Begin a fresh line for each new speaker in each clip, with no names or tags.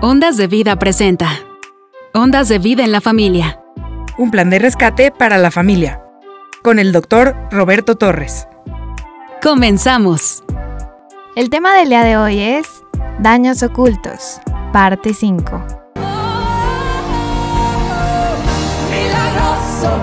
Ondas de Vida presenta. Ondas de Vida en la Familia.
Un plan de rescate para la familia. Con el doctor Roberto Torres.
Comenzamos.
El tema del día de hoy es Daños ocultos, parte 5.
Milagroso,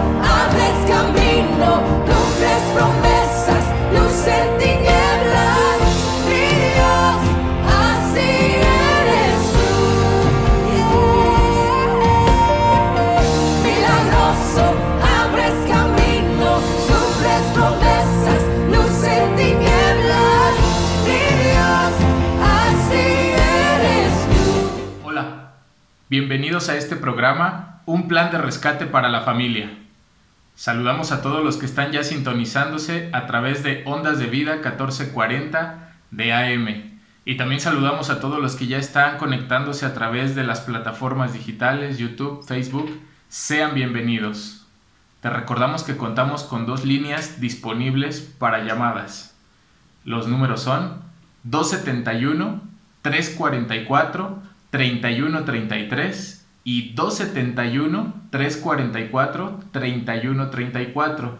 bienvenidos a este programa, Un plan de rescate para la familia. Saludamos a todos los que están ya sintonizándose a través de Ondas de Vida 1440 de AM. Y también saludamos a todos los que ya están conectándose a través de las plataformas digitales, YouTube, Facebook. Sean bienvenidos. Te recordamos que contamos con dos líneas disponibles para llamadas. Los números son 271 344 3133 y 271 344 3134.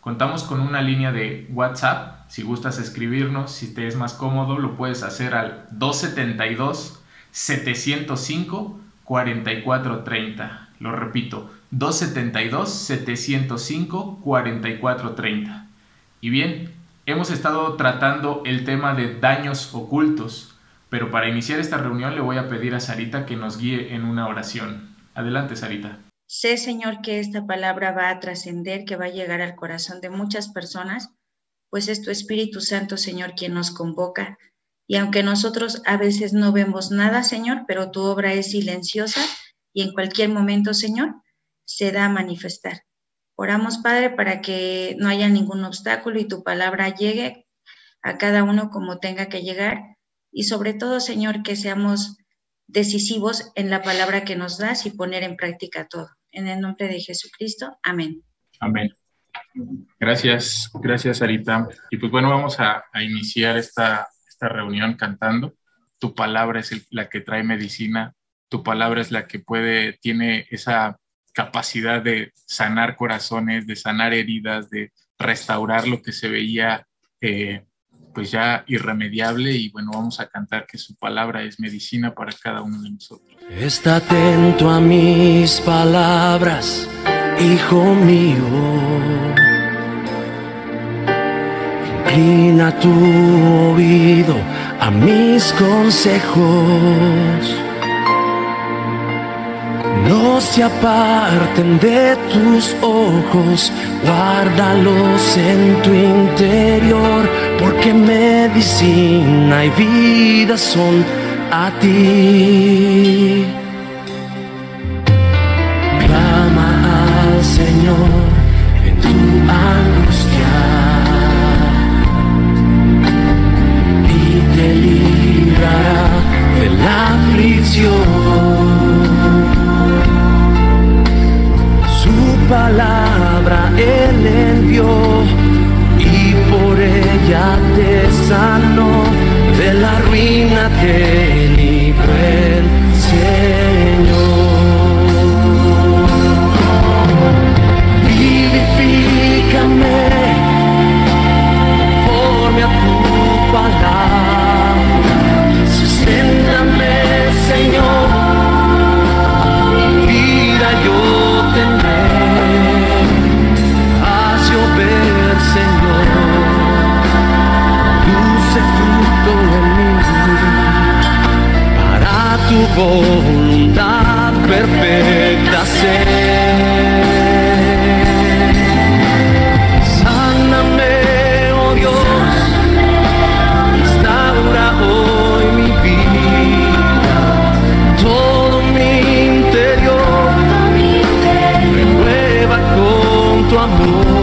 Contamos con una línea de WhatsApp. Si gustas escribirnos, si te es más cómodo, lo puedes hacer al 272 705 4430. Lo repito, 272 705 4430. Y bien, hemos estado tratando el tema de daños ocultos, pero para iniciar esta reunión le voy a pedir a Sarita que nos guíe en una oración. Adelante, Sarita.
Sé, Señor, que esta palabra va a trascender, que va a llegar al corazón de muchas personas, pues es tu Espíritu Santo, Señor, quien nos convoca. Y aunque nosotros a veces no vemos nada, Señor, pero tu obra es silenciosa y en cualquier momento, Señor, se da a manifestar. Oramos, Padre, para que no haya ningún obstáculo y tu palabra llegue a cada uno como tenga que llegar. Y sobre todo, Señor, que seamos decisivos en la palabra que nos das y poner en práctica todo. En el nombre de Jesucristo, amén.
Amén. Gracias, gracias Sarita. Y pues bueno, vamos a, iniciar esta, esta reunión cantando. Tu palabra es la que trae medicina, tu palabra es la que puede, tiene esa capacidad de sanar corazones, de sanar heridas, de restaurar lo que se veía eh, pues ya irremediable. Y bueno, vamos a cantar que su palabra es medicina para cada uno de nosotros.
Está atento a mis palabras, hijo mío. Inclina tu oído a mis consejos. No se aparten de tus ojos, guárdalos en tu interior, porque medicina y vida son a ti. Clama al Señor en tu angustia te sanó de la ruina te voluntad perfecta ser. Sáname, oh Dios, restaura hoy mi vida todo mi interior, renueva con tu amor,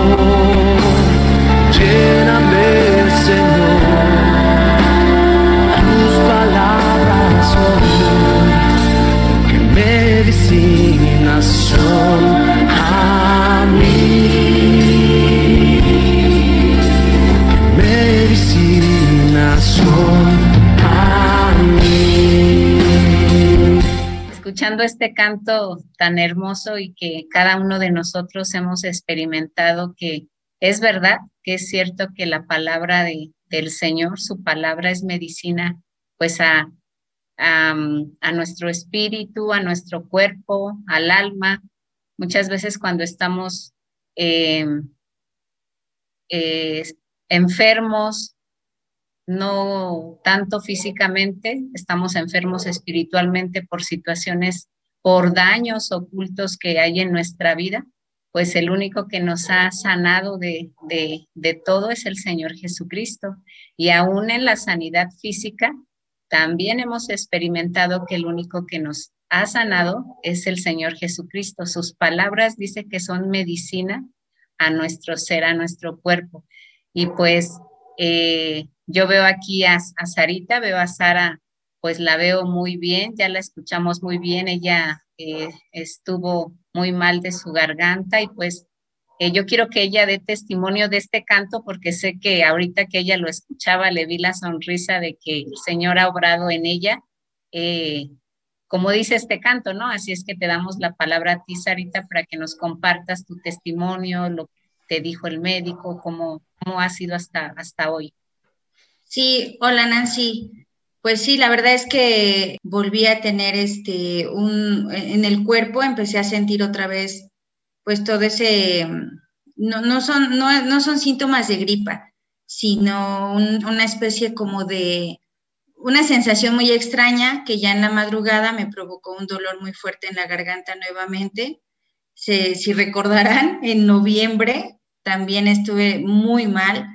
escuchando este canto tan hermoso y que cada uno de nosotros hemos experimentado que es verdad, que es cierto que la palabra de, del Señor, su palabra es medicina, pues a, a, nuestro espíritu, a nuestro cuerpo, al alma. Muchas veces cuando estamos eh, eh, enfermos, no tanto físicamente, estamos enfermos espiritualmente por situaciones, por daños ocultos que hay en nuestra vida, pues el único que nos ha sanado de, de, de todo es el Señor Jesucristo. Y aún en la sanidad física, también hemos experimentado que el único que nos ha sanado es el Señor Jesucristo. Sus palabras dice que son medicina a nuestro ser, a nuestro cuerpo. Y pues eh, yo veo aquí a, Sarita, veo a Sara, pues la veo muy bien, ya la escuchamos muy bien, ella eh, estuvo muy mal de su garganta y pues eh, yo quiero que ella dé testimonio de este canto porque sé que ahorita que ella lo escuchaba le vi la sonrisa de que el Señor ha obrado en ella. Eh, como dice este canto, ¿no? Así es que te damos la palabra a ti, Sarita, para que nos compartas tu testimonio, lo que te dijo el médico, cómo, cómo ha sido hasta, hasta hoy.
Sí, hola Nancy. Pues sí, la verdad es que volví a tener este un en el cuerpo, empecé a sentir otra vez pues todo ese no, no son no, no son síntomas de gripa, sino un, una especie como de una sensación muy extraña que ya en la madrugada me provocó un dolor muy fuerte en la garganta nuevamente. Si recordarán, en noviembre también estuve muy mal,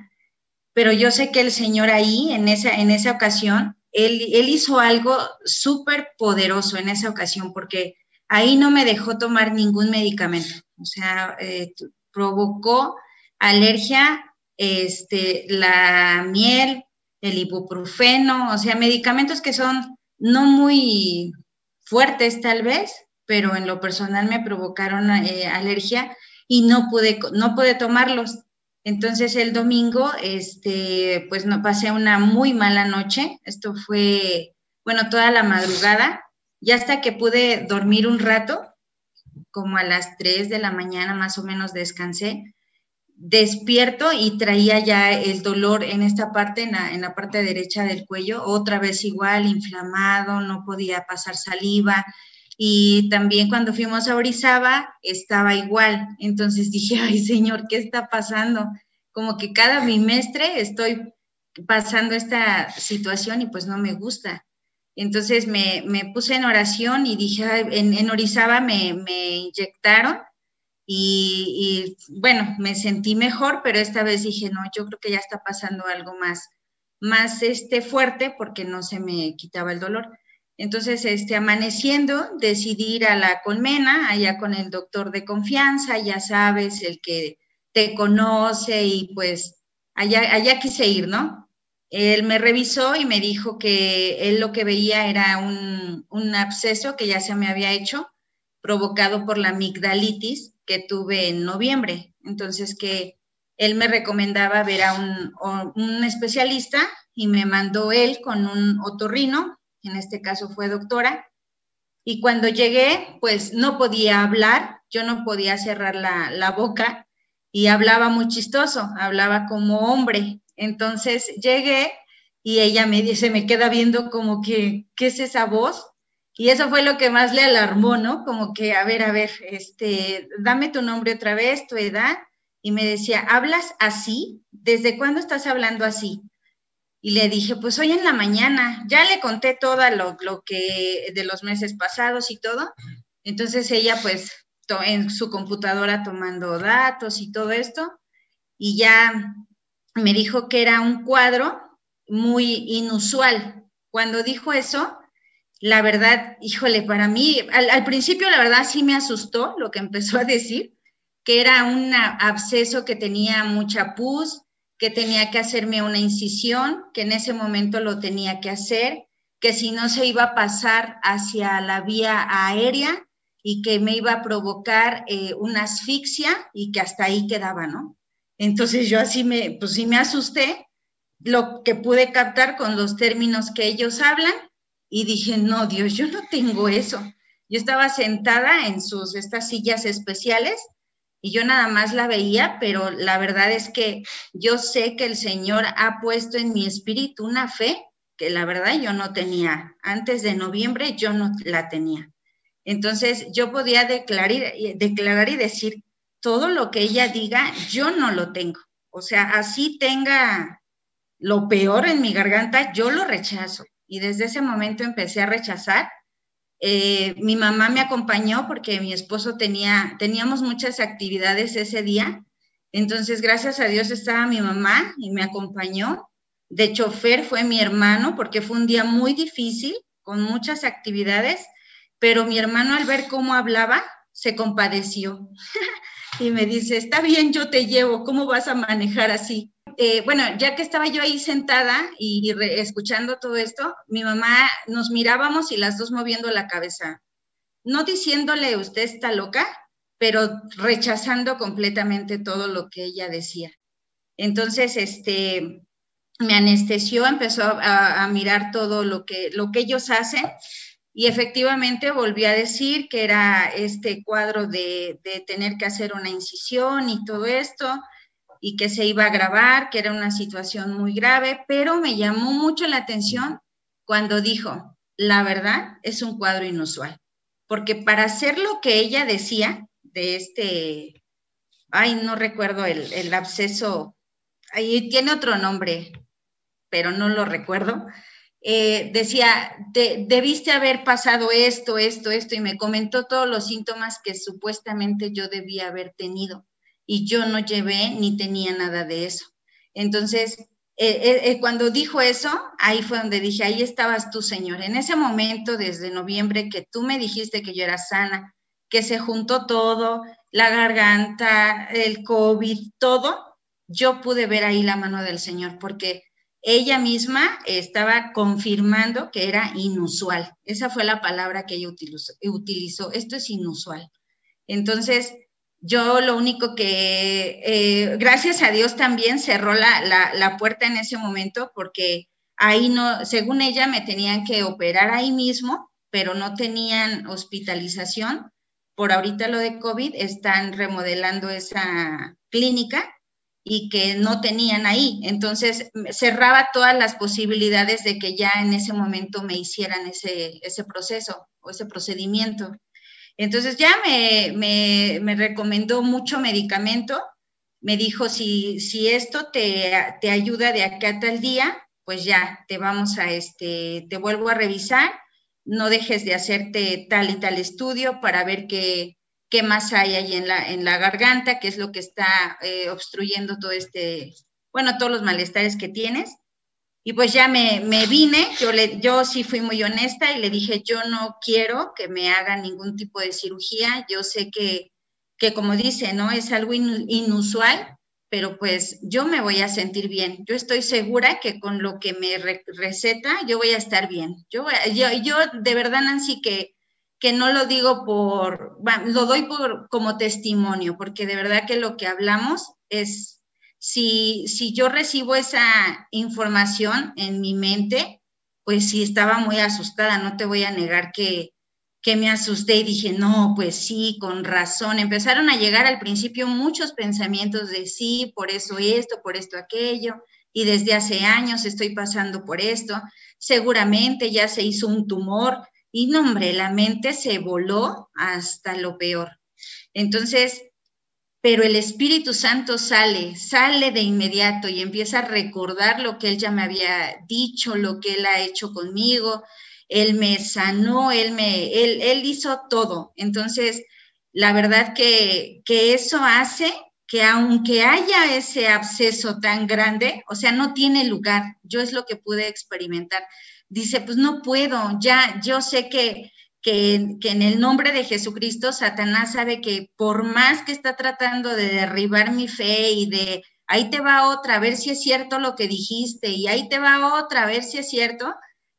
pero yo sé que el Señor ahí, en esa, en esa ocasión, él, él hizo algo súper poderoso en esa ocasión, porque ahí no me dejó tomar ningún medicamento, o sea, eh, provocó alergia, este, la miel, el ibuprofeno, o sea, medicamentos que son no muy fuertes tal vez, pero en lo personal me provocaron eh, alergia y no pude, no pude tomarlos. Entonces el domingo, este, pues no pasé una muy mala noche. Esto fue, bueno, toda la madrugada, y hasta que pude dormir un rato, como a las 3 de la mañana más o menos descansé despierto y traía ya el dolor en esta parte, en la, en la, parte derecha del cuello, otra vez igual, inflamado, no podía pasar saliva. Y también cuando fuimos a Orizaba estaba igual. Entonces dije, ay Señor, ¿qué está pasando? Como que cada bimestre estoy pasando esta situación y pues no me gusta. Entonces me, puse en oración y dije, en, Orizaba me, me inyectaron y, y, bueno, me sentí mejor, pero esta vez dije, no, yo creo que ya está pasando algo más, más este, fuerte porque no se me quitaba el dolor. Entonces, este, amaneciendo, decidí ir a la colmena, allá con el doctor de confianza, ya sabes, el que te conoce y pues allá, allá quise ir, ¿no? Él me revisó y me dijo que él lo que veía era un, un absceso que ya se me había hecho, provocado por la amigdalitis, que tuve en noviembre. Entonces que él me recomendaba ver a un, un especialista y me mandó él con un otorrino, en este caso fue doctora, y cuando llegué, pues no podía hablar, yo no podía cerrar la, la, boca y hablaba muy chistoso, hablaba como hombre. Entonces llegué y ella me dice, me queda viendo como que, ¿qué es esa voz? Y eso fue lo que más le alarmó, ¿no? Como que, a ver, a ver, este, dame tu nombre otra vez, tu edad. Y me decía, ¿hablas así? ¿Desde cuándo estás hablando así? Y le dije, pues hoy en la mañana, ya le conté todo lo, lo que de los meses pasados y todo. Entonces ella, pues, en su computadora tomando datos y todo esto, y ya me dijo que era un cuadro muy inusual. Cuando dijo eso, la verdad, híjole, para mí, al, principio la verdad sí me asustó lo que empezó a decir, que era un absceso que tenía mucha pus, que tenía que hacerme una incisión, que en ese momento lo tenía que hacer, que si no se iba a pasar hacia la vía aérea y que me iba a provocar eh, una asfixia y que hasta ahí quedaba, ¿no? Entonces yo así me, pues sí me asusté, lo que pude captar con los términos que ellos hablan y dije, no, Dios, yo no tengo eso. Yo estaba sentada en sus, estas sillas especiales y yo nada más la veía, pero la verdad es que yo sé que el Señor ha puesto en mi espíritu una fe que la verdad yo no tenía. Antes de noviembre yo no la tenía. Entonces yo podía declarar, declarar y decir, todo lo que ella diga, yo no lo tengo. O sea, así tenga lo peor en mi garganta, yo lo rechazo. Y desde ese momento empecé a rechazar. Eh, mi mamá me acompañó porque mi esposo tenía, teníamos muchas actividades ese día. Entonces, gracias a Dios estaba mi mamá y me acompañó. De chofer fue mi hermano porque fue un día muy difícil, con muchas actividades, pero mi hermano al ver cómo hablaba, se compadeció y me dice, está bien, yo te llevo, ¿cómo vas a manejar así? Eh, bueno, ya que estaba yo ahí sentada y, escuchando todo esto, mi mamá nos mirábamos y las dos moviendo la cabeza, no diciéndole usted está loca, pero rechazando completamente todo lo que ella decía. Entonces, este, me anestesió, empezó a, a mirar todo lo que, lo que ellos hacen y efectivamente volví a decir que era este cuadro de, tener que hacer una incisión y todo esto, y que se iba a grabar, que era una situación muy grave, pero me llamó mucho la atención cuando dijo, la verdad es un cuadro inusual, porque para hacer lo que ella decía de este, ay, no recuerdo el, el absceso, ahí tiene otro nombre, pero no lo recuerdo, eh, decía, debiste haber pasado esto, esto, esto, y me comentó todos los síntomas que supuestamente yo debía haber tenido, y yo no llevé ni tenía nada de eso. Entonces, eh, eh, cuando dijo eso, ahí fue donde dije, ahí estabas tú, Señor. En ese momento, desde noviembre, que tú me dijiste que yo era sana, que se juntó todo, la garganta, el COVID, todo, yo pude ver ahí la mano del Señor, porque ella misma estaba confirmando que era inusual. Esa fue la palabra que ella utilizó. Esto es inusual. Entonces, yo lo único que, eh, gracias a Dios también cerró la, la, puerta en ese momento porque ahí no, según ella me tenían que operar ahí mismo, pero no tenían hospitalización. Por ahorita lo de COVID, están remodelando esa clínica y que no tenían ahí. Entonces cerraba todas las posibilidades de que ya en ese momento me hicieran ese, ese proceso o ese procedimiento. Entonces ya me, me, me recomendó mucho medicamento. Me dijo, si, si esto te, te ayuda de acá a tal día, pues ya te vamos a, este, te vuelvo a revisar. No dejes de hacerte tal y tal estudio para ver qué, qué más hay ahí en la, en la garganta, qué es lo que está eh, obstruyendo todo este, bueno, todos los malestares que tienes. Y pues ya me, me, vine, yo, le, yo sí fui muy honesta y le dije, yo no quiero que me hagan ningún tipo de cirugía, yo sé que, que como dice, ¿no? Es algo inusual, pero pues yo me voy a sentir bien. Yo estoy segura que con lo que me receta, yo voy a estar bien. Yo, yo, yo de verdad, Nancy, que que no lo digo por, lo doy por, como testimonio, porque de verdad que lo que hablamos es, si, si yo recibo esa información en mi mente, pues sí estaba muy asustada, no te voy a negar que, que me asusté y dije, no, pues sí, con razón. Empezaron a llegar al principio muchos pensamientos de sí, por eso esto, por esto aquello, y desde hace años estoy pasando por esto. Seguramente ya se hizo un tumor, y no, hombre, la mente se voló hasta lo peor. Entonces, pero el Espíritu Santo sale, sale de inmediato y empieza a recordar lo que él ya me había dicho, lo que él ha hecho conmigo. Él me sanó, él me, él, él hizo todo. Entonces, la verdad que, que eso hace que aunque haya ese absceso tan grande, o sea, no tiene lugar. Yo es lo que pude experimentar dice, pues no puedo, ya yo sé que, que, en el nombre de Jesucristo, Satanás sabe que por más que está tratando de derribar mi fe y de, ahí te va otra, a ver si es cierto lo que dijiste, y ahí te va otra, a ver si es cierto,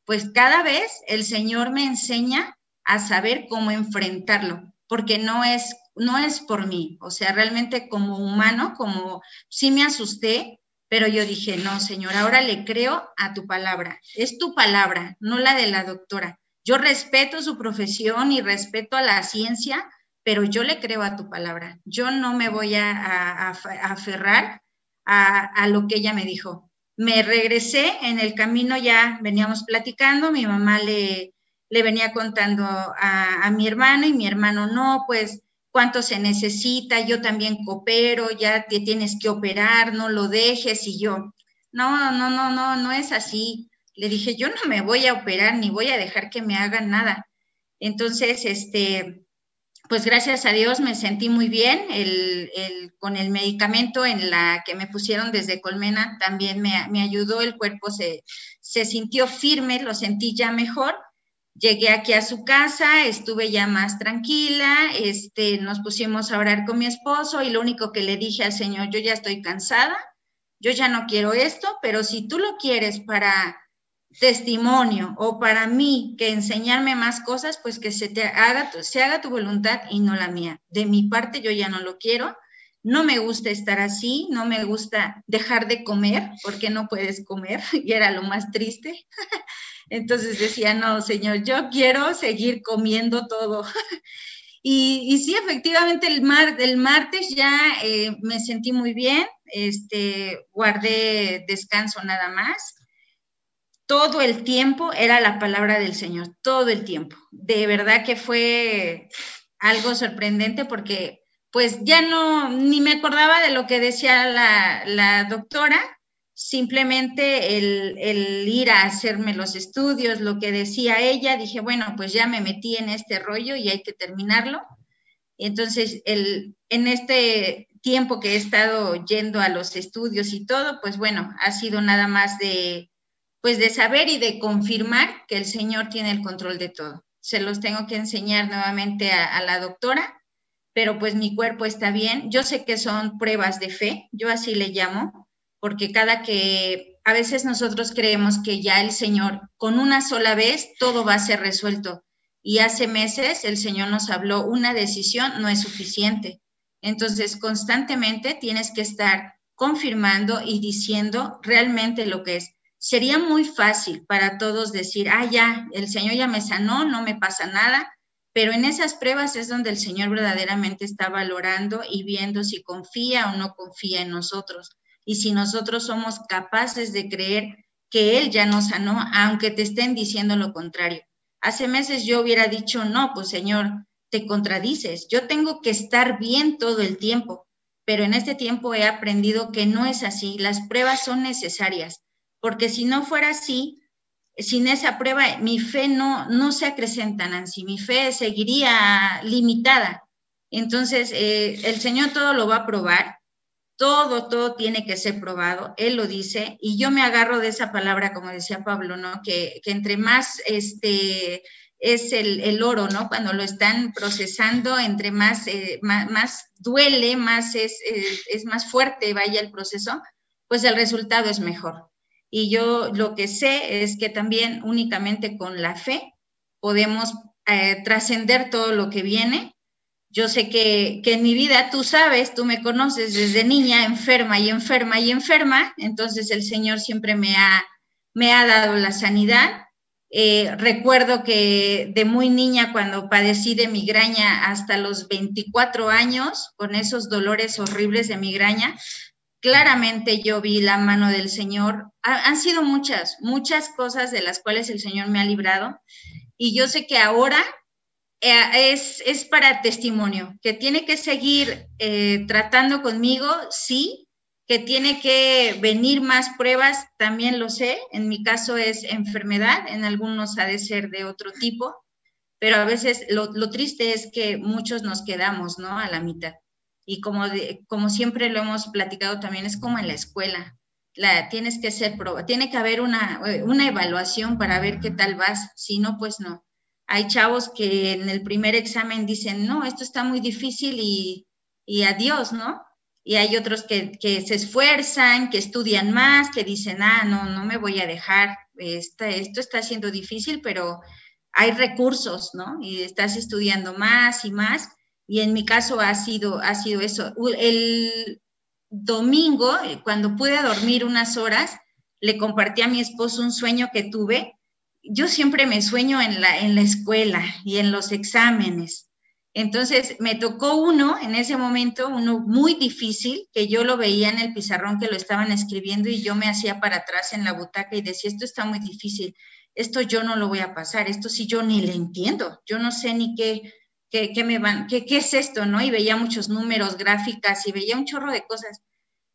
pues cada vez el Señor me enseña a saber cómo enfrentarlo, porque no es, no es por mí, o sea, realmente como humano, como sí me asusté, pero yo dije, no, Señor, ahora le creo a tu palabra. Es tu palabra, no la de la doctora. Yo respeto su profesión y respeto a la ciencia, pero yo le creo a tu palabra. Yo no me voy a, a- aferrar a, a lo que ella me dijo. Me regresé en el camino, ya veníamos platicando, mi mamá le, le venía contando a, a mi hermano y mi hermano, no, pues cuánto se necesita, yo también coopero, ya te tienes que operar, no lo dejes y yo, no, no, no, no, no es así. Le dije, yo no me voy a operar ni voy a dejar que me hagan nada. Entonces, este, pues gracias a Dios me sentí muy bien. El, el- con el medicamento en la que me pusieron desde Colmena también me, me ayudó, el cuerpo se, se sintió firme, lo sentí ya mejor. Llegué aquí a su casa, estuve ya más tranquila, este, nos pusimos a orar con mi esposo y lo único que le dije al Señor, yo ya estoy cansada, yo ya no quiero esto, pero si tú lo quieres para testimonio o para mí que enseñarme más cosas, pues que se te haga, se haga tu voluntad y no la mía. De mi parte yo ya no lo quiero. No me gusta estar así, no me gusta dejar de comer porque no puedes comer y era lo más triste. Entonces decía, no, señor, yo quiero seguir comiendo todo. Y, sí, efectivamente, el, mar, martes ya eh, me sentí muy bien, este, guardé descanso nada más todo el tiempo era la palabra del Señor, todo el tiempo. De verdad que fue algo sorprendente porque pues ya no, ni me acordaba de lo que decía la doctora, simplemente el, el, ir a hacerme los estudios, lo que decía ella, dije, bueno, pues ya me metí en este rollo y hay que terminarlo. Entonces, el, en este tiempo que he estado yendo a los estudios y todo, pues bueno, ha sido nada más de, pues de saber y de confirmar que el Señor tiene el control de todo. Se los tengo que enseñar nuevamente a, a, la doctora, pero pues mi cuerpo está bien. Yo sé que son pruebas de fe, yo así le llamo, porque cada que a veces nosotros creemos que ya el Señor con una sola vez todo va a ser resuelto. Y hace meses el Señor nos habló, una decisión no es suficiente. Entonces, constantemente tienes que estar confirmando y diciendo realmente lo que es sería muy fácil para todos decir, ah, ya, el Señor ya me sanó, no me pasa nada, pero en esas pruebas es donde el Señor verdaderamente está valorando y viendo si confía o no confía en nosotros y si nosotros somos capaces de creer que Él ya nos sanó, aunque te estén diciendo lo contrario. Hace meses yo hubiera dicho, no, pues Señor, te contradices, yo tengo que estar bien todo el tiempo, pero en este tiempo he aprendido que no es así, las pruebas son necesarias porque si no fuera así, sin esa prueba, mi fe no, no se acrecenta, Nancy, mi fe seguiría limitada. Entonces, eh, el Señor todo lo va a probar, todo, todo tiene que ser probado, Él lo dice, y yo me agarro de esa palabra, como decía Pablo, ¿no? Que, que entre más este, es el, el, oro, ¿no? Cuando lo están procesando, entre más, eh, más, duele, más es, es, es más fuerte vaya el proceso, pues el resultado es mejor. Y yo lo que sé es que también únicamente con la fe podemos eh, trascender todo lo que viene. Yo sé que, que, en mi vida, tú sabes, tú me conoces desde niña, enferma y enferma y enferma, entonces el Señor siempre me ha, me ha dado la sanidad. Eh, recuerdo que de muy niña, cuando padecí de migraña hasta los 24 años, con esos dolores horribles de migraña, claramente yo vi la mano del Señor. Ha, han sido muchas, muchas cosas de las cuales el Señor me ha librado. Y yo sé que ahora es, es, para testimonio, que tiene que seguir eh, tratando conmigo, sí, que tiene que venir más pruebas, también lo sé. En mi caso es enfermedad, en algunos ha de ser de otro tipo, pero a veces lo, lo triste es que muchos nos quedamos, ¿no? A la mitad y como, de, como siempre lo hemos platicado también, es como en la escuela. La, tienes que ser tiene que haber una, una evaluación para ver qué tal vas, si no, pues no. Hay chavos que en el primer examen dicen, no, esto está muy difícil y, y adiós, ¿no? Y hay otros que, que, se esfuerzan, que estudian más, que dicen, ah, no, no me voy a dejar, esta, esto está siendo difícil, pero hay recursos, ¿no? Y estás estudiando más y más y en mi caso ha sido, ha sido eso. El domingo, cuando pude dormir unas horas, le compartí a mi esposo un sueño que tuve yo siempre me sueño en la, en la escuela y en los exámenes. Entonces me tocó uno en ese momento, uno muy difícil, que yo lo veía en el pizarrón que lo estaban escribiendo y yo me hacía para atrás en la butaca y decía, esto está muy difícil, esto yo no lo voy a pasar, esto sí yo ni le entiendo, yo no sé ni qué, qué, qué me van, qué, qué es esto, ¿no? Y veía muchos números, gráficas y veía un chorro de cosas.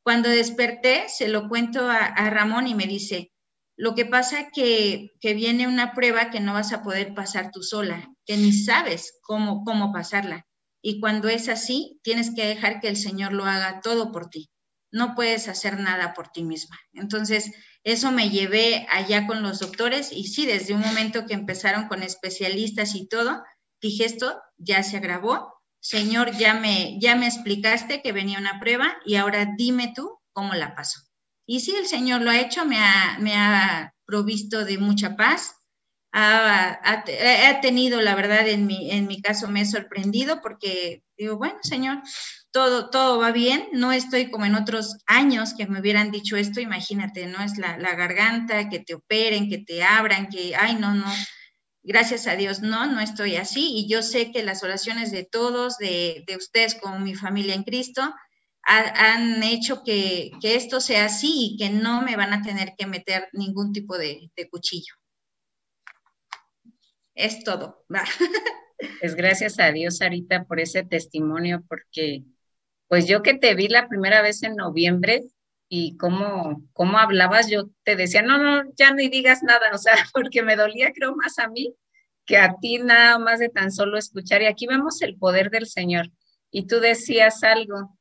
Cuando desperté, se lo cuento a, a Ramón y me dice, lo que pasa que, que viene una prueba que no vas a poder pasar tú sola, que ni sabes cómo, cómo pasarla. Y cuando es así, tienes que dejar que el Señor lo haga todo por ti. No puedes hacer nada por ti misma. Entonces, eso me llevé allá con los doctores y sí, desde un momento que empezaron con especialistas y todo, dije esto ya se agravó. Señor, ya me, ya me explicaste que venía una prueba y ahora dime tú cómo la paso. Y sí, el Señor lo ha hecho, me ha, me ha provisto de mucha paz. Ha, ha, ha, tenido, la verdad, en mi, en mi caso me he sorprendido porque digo, bueno, Señor, todo, todo va bien. No estoy como en otros años que me hubieran dicho esto. Imagínate, ¿no? Es la, la garganta, que te operen, que te abran, que, ay, no, no. Gracias a Dios, no, no estoy así. Y yo sé que las oraciones de todos, de, de ustedes como mi familia en Cristo, han hecho que, que, esto sea así y que no me van a tener que meter ningún tipo de, cuchillo. Es todo.
Pues gracias a Dios, Sarita, por ese testimonio, porque pues yo que te vi la primera vez en noviembre y cómo, cómo hablabas, yo te decía, no, no, ya ni digas nada, o sea, porque me dolía creo más a mí que a ti nada más de tan solo escuchar. Y aquí vemos el poder del Señor. Y tú decías algo,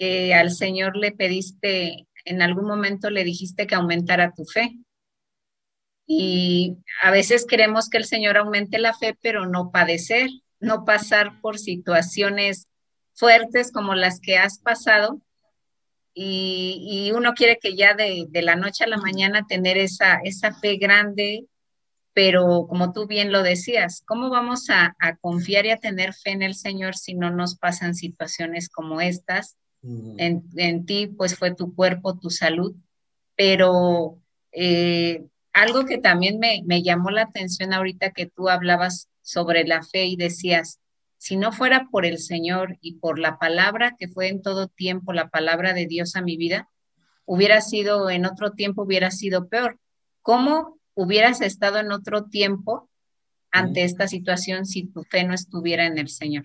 que al Señor le pediste, en algún momento le dijiste que aumentara tu fe. Y a veces queremos que el Señor aumente la fe, pero no padecer, no pasar por situaciones fuertes como las que has pasado. Y, uno quiere que ya de, de, la noche a la mañana tener esa, esa fe grande, pero como tú bien lo decías, ¿cómo vamos a, a confiar y a tener fe en el Señor si no nos pasan situaciones como estas? En, en, ti pues fue tu cuerpo, tu salud, pero eh, algo que también me, me, llamó la atención ahorita que tú hablabas sobre la fe y decías, si no fuera por el Señor y por la palabra que fue en todo tiempo, la palabra de Dios a mi vida, hubiera sido en otro tiempo, hubiera sido peor. ¿Cómo hubieras estado en otro tiempo ante esta situación si tu fe no estuviera en el Señor?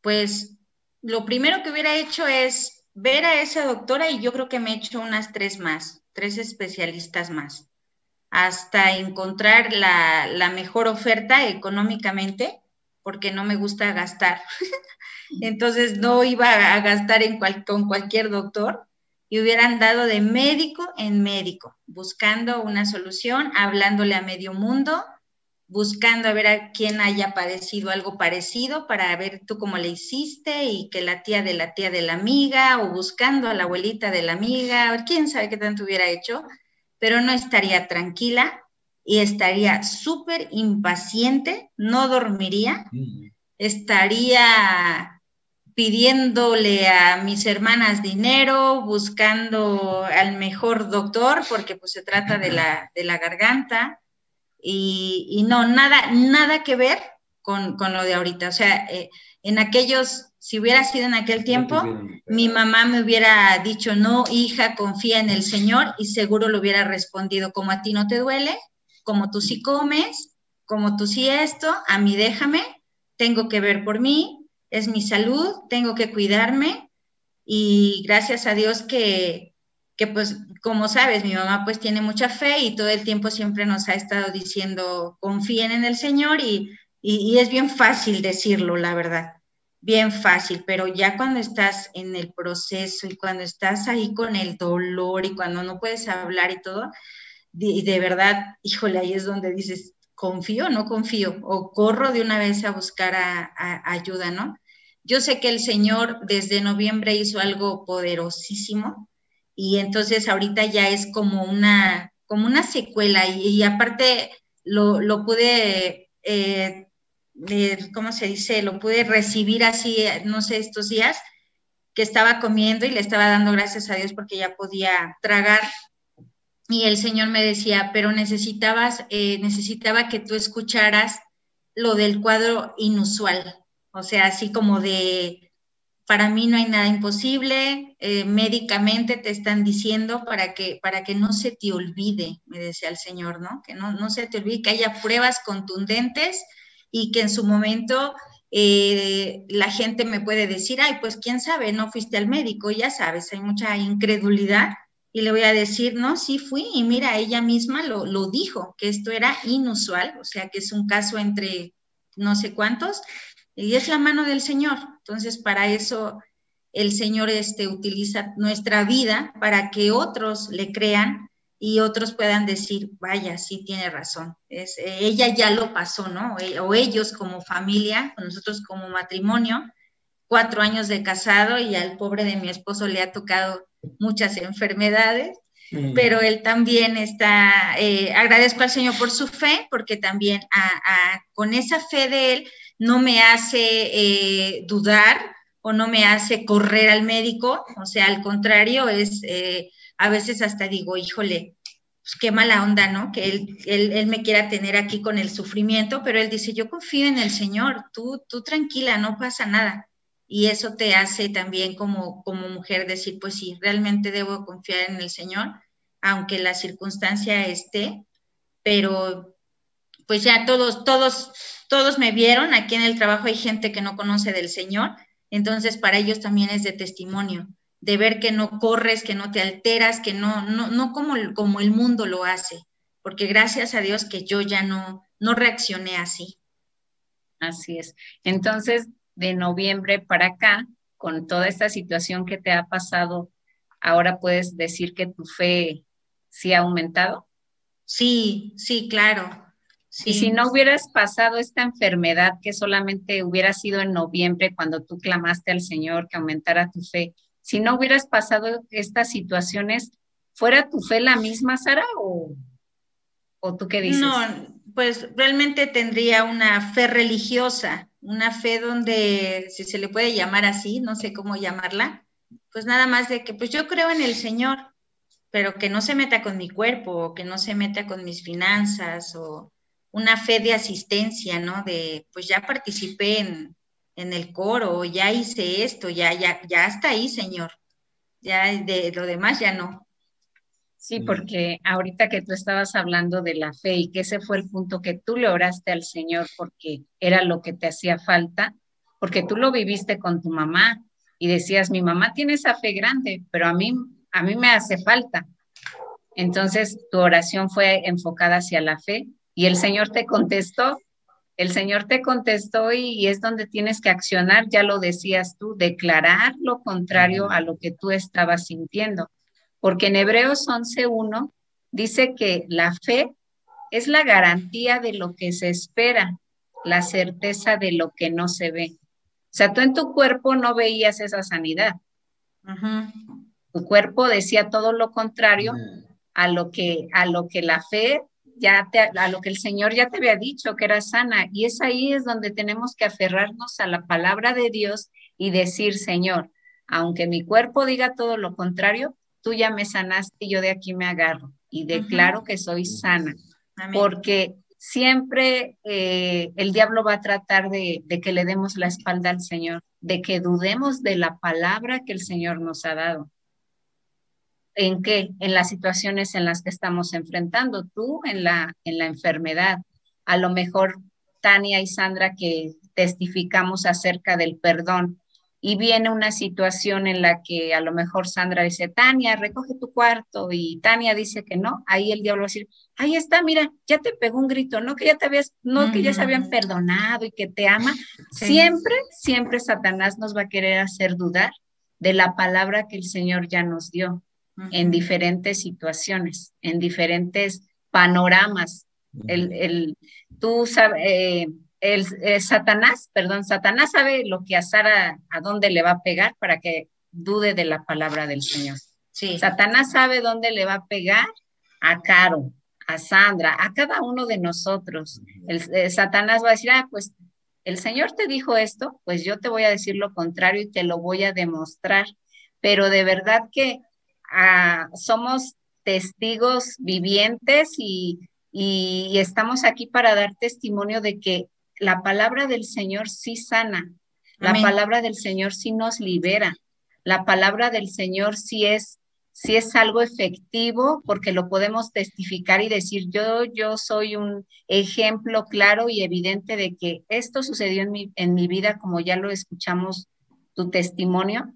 Pues lo primero que hubiera hecho es ver a esa doctora y yo creo que me he hecho unas tres más, tres especialistas más, hasta encontrar la, mejor oferta económicamente, porque no me gusta gastar. Entonces no iba a gastar con cualquier doctor y hubieran dado de médico en médico, buscando una solución, hablándole a medio mundo buscando a ver a quién haya padecido algo parecido para ver tú cómo le hiciste y que la tía de la tía de la amiga o buscando a la abuelita de la amiga, o quién sabe qué tanto hubiera hecho, pero no estaría tranquila y estaría súper impaciente, no dormiría, estaría pidiéndole a mis hermanas dinero, buscando al mejor doctor, porque pues se trata de la, de la garganta, y, y no, nada, nada que ver con, con, lo de ahorita. O sea, eh, en aquellos, si hubiera sido en aquel tiempo, mi mamá me hubiera dicho, no, hija, confía en el Señor y seguro lo hubiera respondido, como a ti no te duele, como tú sí comes, como tú sí esto, a mí déjame, tengo que ver por mí, es mi salud, tengo que cuidarme y gracias a Dios que, que pues como sabes, mi mamá pues tiene mucha fe y todo el tiempo siempre nos ha estado diciendo confíen en el Señor y, y, y, es bien fácil decirlo, la verdad, bien fácil, pero ya cuando estás en el proceso y cuando estás ahí con el dolor y cuando no puedes hablar y todo, de, de verdad, híjole, ahí es donde dices, confío, no confío, o corro de una vez a buscar a, a, ayuda, ¿no? Yo sé que el Señor desde noviembre hizo algo poderosísimo, y entonces ahorita ya es como una, como una secuela y, aparte lo, lo pude, eh, eh, ¿cómo se dice? Lo pude recibir así, no sé, estos días que estaba comiendo y le estaba dando gracias a Dios porque ya podía tragar. y el Señor me decía, pero necesitabas, eh, necesitaba que tú escucharas lo del cuadro inusual, o sea, así como de, para mí no hay nada imposible, eh, médicamente te están diciendo para que, para que no se te olvide, me decía el Señor, ¿no? Que no, no se te olvide, que haya pruebas contundentes y que en su momento eh, la gente me puede decir, ay, pues quién sabe, no fuiste al médico, ya sabes, hay mucha incredulidad. Y le voy a decir, no, sí fui, y mira, ella misma lo, lo dijo, que esto era inusual, o sea, que es un caso entre no sé cuántos, y es la mano del Señor. Entonces, para eso el Señor este, utiliza nuestra vida para que otros le crean y otros puedan decir, vaya, sí tiene razón. Es, ella ya lo pasó, ¿no? O ellos como familia, nosotros como matrimonio, cuatro años de casado y al pobre de mi esposo le ha tocado muchas enfermedades, mm. pero él también está, eh, agradezco al Señor por su fe, porque también a, a, con esa fe de él no me hace eh, dudar o no me hace correr al médico, o sea, al contrario, es eh, a veces hasta digo, híjole, pues qué mala onda, ¿no? Que él, él, él, me quiera tener aquí con el sufrimiento, pero él dice, yo confío en el Señor, tú, tú tranquila, no pasa nada. Y eso te hace también como, como mujer decir, pues sí, realmente debo confiar en el Señor, aunque la circunstancia esté, pero pues ya todos, todos todos me vieron, aquí en el trabajo hay gente que no conoce del Señor, entonces para ellos también es de testimonio, de ver que no corres, que no te alteras, que no, no, no como, como el mundo lo hace, porque gracias a Dios que yo ya no, no reaccioné así.
Así es. Entonces, de noviembre para acá, con toda esta situación que te ha pasado, ahora puedes decir que tu fe sí ha aumentado.
Sí, sí, claro.
Y si no hubieras pasado esta enfermedad que solamente hubiera sido en noviembre cuando tú clamaste al Señor que aumentara tu fe, si no hubieras pasado estas situaciones, ¿fuera tu fe la misma, Sara? ¿O, o tú qué dices?
No, pues realmente tendría una fe religiosa, una fe donde, si se le puede llamar así, no sé cómo llamarla, pues nada más de que pues yo creo en el Señor, pero que no se meta con mi cuerpo, o que no se meta con mis finanzas, o una fe de asistencia, ¿no? De, pues ya participé en, en el coro, ya hice esto, ya, ya, ya está ahí, Señor. Ya de lo demás ya no.
Sí, porque ahorita que tú estabas hablando de la fe y que ese fue el punto que tú le oraste al Señor porque era lo que te hacía falta, porque tú lo viviste con tu mamá y decías, mi mamá tiene esa fe grande, pero a mí, a mí me hace falta. Entonces tu oración fue enfocada hacia la fe y el Señor te contestó, el Señor te contestó y, es donde tienes que accionar, ya lo decías tú, declarar lo contrario a lo que tú estabas sintiendo. Porque en Hebreos 11.1 dice que la fe es la garantía de lo que se espera, la certeza de lo que no se ve. O sea, tú en tu cuerpo no veías esa sanidad. Tu cuerpo decía todo lo contrario a lo que a lo que la fe ya te, a lo que el Señor ya te había dicho que era sana. Y es ahí es donde tenemos que aferrarnos a la palabra de Dios y decir, Señor, aunque mi cuerpo diga todo lo contrario, tú ya me sanaste y yo de aquí me agarro y declaro que soy sana. Porque siempre eh, el diablo va a tratar de, de que le demos la espalda al Señor, de que dudemos de la palabra que el Señor nos ha dado. ¿En qué? En las situaciones en las que estamos enfrentando, tú en la, en la enfermedad, a lo mejor Tania y Sandra que testificamos acerca del perdón. Y viene una situación en la que a lo mejor Sandra dice, Tania, recoge tu cuarto y Tania dice que no, ahí el diablo va a decir, ahí está, mira, ya te pegó un grito, no que ya te habías, no que ya se habían perdonado y que te ama. Siempre, siempre Satanás nos va a querer hacer dudar de la palabra que el Señor ya nos dio en diferentes situaciones, en diferentes panoramas. El, el, tú sabes, eh, el, el, Satanás, perdón, Satanás sabe lo que a Sara, a dónde le va a pegar para que dude de la palabra del Señor. Sí. Satanás sabe dónde le va a pegar a Caro, a Sandra, a cada uno de nosotros. El, el, Satanás va a decir, ah, pues el Señor te dijo esto, pues yo te voy a decir lo contrario y te lo voy a demostrar. Pero de verdad que somos testigos vivientes y, y estamos aquí para dar testimonio de que la palabra del Señor sí sana, la
Amén.
palabra del Señor sí nos libera, la palabra del Señor sí es, sí es algo efectivo porque lo podemos testificar y decir, yo, yo soy un ejemplo claro y evidente de que esto sucedió en mi, en mi vida, como ya lo escuchamos tu testimonio.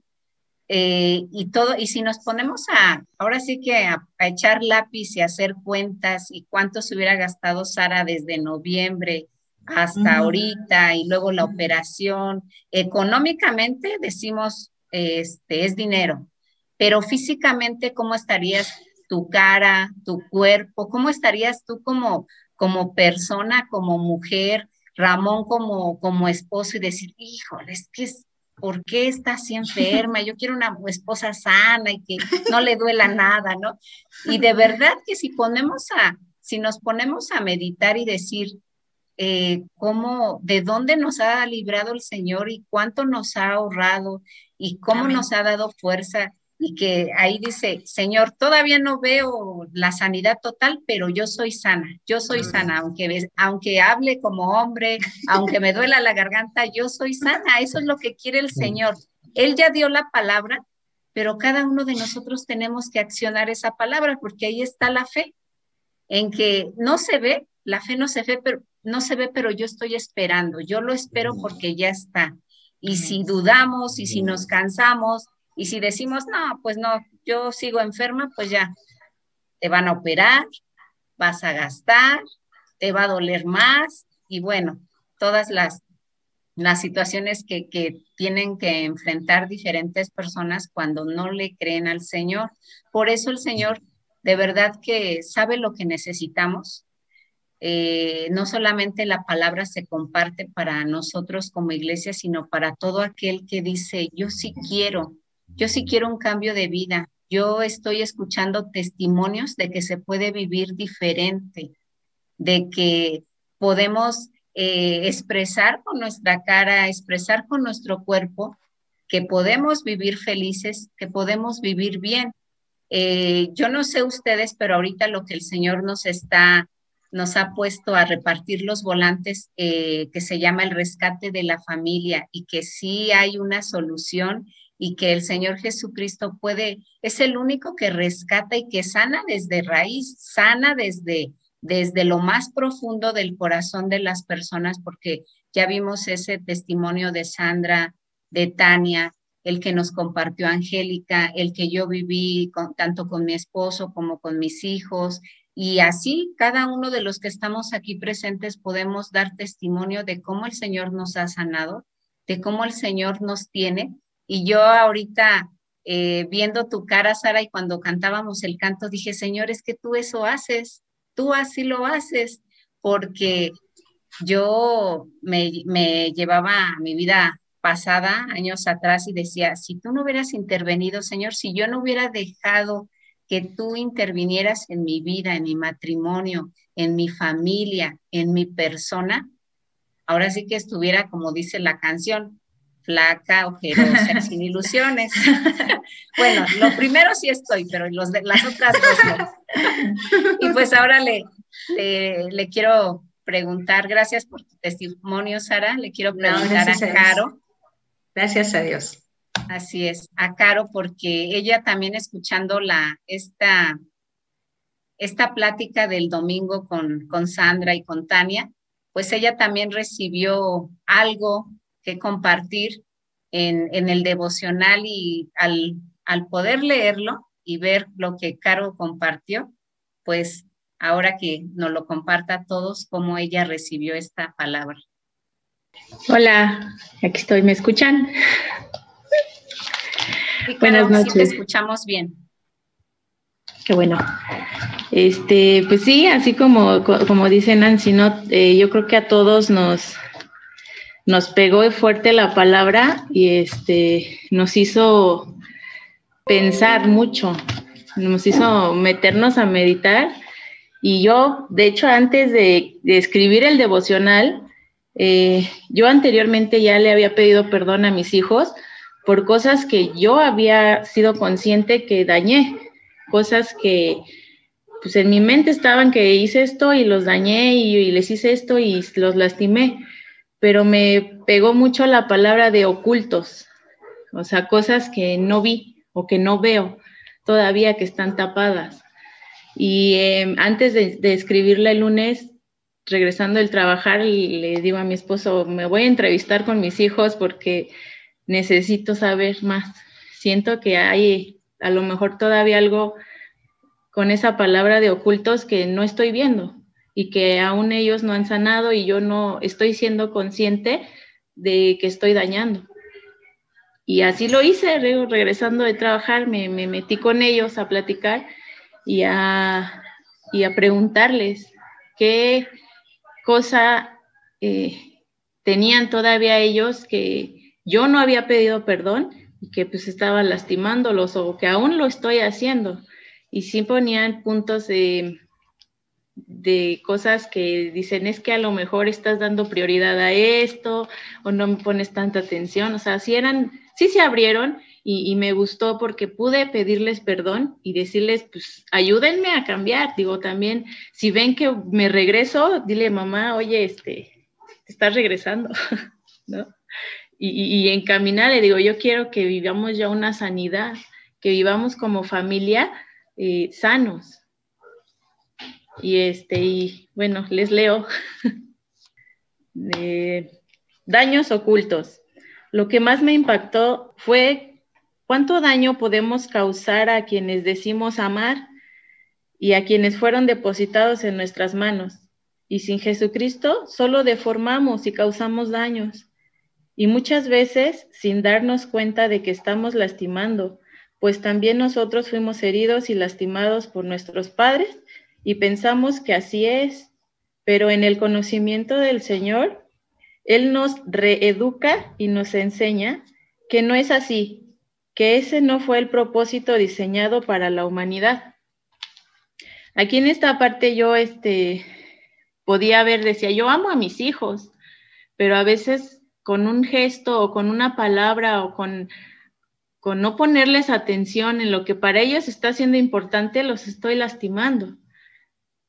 Eh, y todo, y si nos ponemos a, ahora sí que a, a echar lápiz y hacer cuentas y cuánto se hubiera gastado Sara desde noviembre hasta ahorita y luego la operación, económicamente decimos, este, es dinero, pero físicamente, ¿cómo estarías tu cara, tu cuerpo? ¿Cómo estarías tú como, como persona, como mujer, Ramón como, como esposo y decir, híjole, es que es, ¿por qué está así enferma? Yo quiero una esposa sana y que no le duela nada, ¿no? Y de verdad que si ponemos a, si nos ponemos a meditar y decir, eh, cómo, de dónde nos ha librado el Señor y cuánto nos ha ahorrado y cómo
Amén.
nos ha dado fuerza y que ahí dice, Señor, todavía no veo la sanidad total, pero yo soy sana, yo soy sana, aunque, aunque hable como hombre, aunque me duela la garganta, yo soy sana, eso es lo que quiere el Señor. Él ya dio la palabra, pero cada uno de nosotros tenemos que accionar esa palabra porque ahí está la fe, en que no se ve, la fe no se ve, pero no se ve, pero yo estoy esperando, yo lo espero porque ya está. Y si dudamos y si nos cansamos y si decimos, no, pues no, yo sigo enferma, pues ya, te van a operar, vas a gastar, te va a doler más y bueno, todas las, las situaciones que, que tienen que enfrentar diferentes personas cuando no le creen al Señor. Por eso el Señor de verdad que sabe lo que necesitamos. Eh, no solamente la palabra se comparte para nosotros como iglesia, sino para todo aquel que dice, yo sí quiero, yo sí quiero un cambio de vida. Yo estoy escuchando testimonios de que se puede vivir diferente, de que podemos eh, expresar con nuestra cara, expresar con nuestro cuerpo, que podemos vivir felices, que podemos vivir bien. Eh, yo no sé ustedes, pero ahorita lo que el Señor nos está nos ha puesto a repartir los volantes eh, que se llama el rescate de la familia y que sí hay una solución y que el Señor Jesucristo puede, es el único que rescata y que sana desde raíz, sana desde, desde lo más profundo del corazón de las personas, porque ya vimos ese testimonio de Sandra, de Tania, el que nos compartió Angélica, el que yo viví tanto con mi esposo como con mis hijos, y así cada uno de los que estamos aquí presentes podemos dar testimonio de cómo el Señor nos ha sanado, de cómo el Señor nos tiene. Y yo ahorita eh, viendo tu cara, Sara, y cuando cantábamos el canto, dije, Señor, es que tú eso haces, tú así lo haces, porque yo me, me llevaba mi vida pasada, años atrás, y decía, si tú no hubieras intervenido, Señor, si yo no hubiera dejado que tú intervinieras en mi vida, en mi matrimonio, en mi familia, en mi persona, ahora sí que estuviera, como dice la canción, flaca, ojerosa, sin ilusiones. bueno, lo primero sí estoy, pero los de, las otras dos no. Y pues ahora le, le, le, quiero preguntar, gracias por tu testimonio, Sara, le quiero preguntar
no,
a Caro.
Gracias a Dios.
Así es, a Caro, porque ella también escuchando la, esta, esta plática del domingo con, con Sandra y con Tania, pues ella también recibió algo que compartir en, en el devocional y al, al poder leerlo y ver lo que Caro compartió, pues ahora que nos lo comparta a todos, cómo ella recibió esta palabra.
Hola, aquí estoy, ¿me escuchan?
Sí, Buenas noches. Te escuchamos bien.
Qué bueno. Este, pues sí, así como, como dice Nancy, ¿no? Eh, yo creo que a todos nos, nos pegó fuerte la palabra y este, nos hizo pensar mucho, nos hizo meternos a meditar. Y yo, de hecho, antes de, escribir el devocional, eh, yo anteriormente ya le había pedido perdón a mis hijos por cosas que yo había sido consciente que dañé. cosas que pues en mi mente estaban que hice esto y los dañé y, y les hice esto y los lastimé, pero me pegó mucho la palabra de ocultos, o sea, cosas que no vi o que no veo todavía que están tapadas. Y eh, antes de, de, escribirla el lunes, regresando del trabajar, le digo a mi esposo, me voy a entrevistar con mis hijos porque necesito saber más. Siento que hay a lo mejor todavía algo con esa palabra de ocultos que no estoy viendo y que aún ellos no han sanado y yo no estoy siendo consciente de que estoy dañando. Y así lo hice, regresando de trabajar, me, me metí con ellos a platicar y a, y a preguntarles qué cosa eh, tenían todavía ellos que yo no había pedido perdón y que pues estaba lastimándolos o que aún lo estoy haciendo. Y sí ponían puntos de, de cosas que dicen es que a lo mejor estás dando prioridad a esto o no me pones tanta atención. O sea, sí eran sí se abrieron y, me gustó porque pude pedirles perdón y decirles, pues ayúdenme a cambiar. Digo, también, si ven que me regreso, dile mamá, oye, este, te estás regresando, ¿no? Y, y, digo, yo quiero que vivamos ya una sanidad, que vivamos como familia eh, sanos. Y este, y bueno, les leo. daños ocultos. Lo que más me impactó fue cuánto daño podemos causar a quienes decimos amar y a quienes fueron depositados en nuestras manos. Y sin Jesucristo solo deformamos y causamos daños. Y muchas veces sin darnos cuenta de que estamos lastimando, pues también nosotros fuimos heridos y lastimados por nuestros padres y pensamos que así es. Pero en el conocimiento del Señor, él nos reeduca y nos enseña que no es así, que ese no fue el propósito diseñado para la humanidad. Aquí en esta parte yo este, podía ver, decía, yo amo a mis hijos, pero a veces con un gesto o con una palabra o con, con no ponerles atención en lo que para ellos está siendo importante, los estoy lastimando.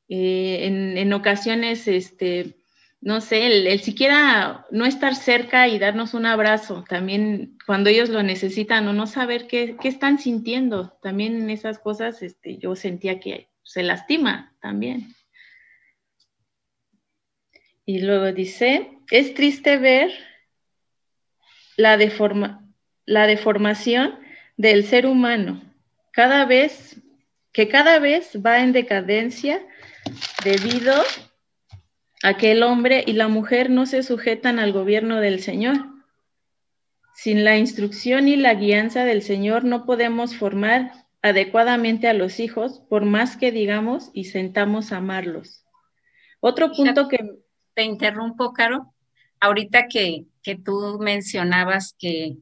Eh, en, ocasiones, este, no sé, el, el, siquiera no estar cerca y darnos un abrazo, también cuando ellos lo necesitan o no saber qué, qué están sintiendo, también esas cosas este, yo sentía que se lastima también. Y luego dice, es triste ver la, deforma, la deformación del ser humano, cada vez, que cada vez va en decadencia debido a que el hombre y la mujer no se sujetan al gobierno del Señor. Sin la instrucción y la guianza del Señor no podemos formar adecuadamente a los hijos, por más que digamos y sentamos a amarlos. Otro punto que...
Te interrumpo, Caro. Ahorita que, que tú mencionabas que,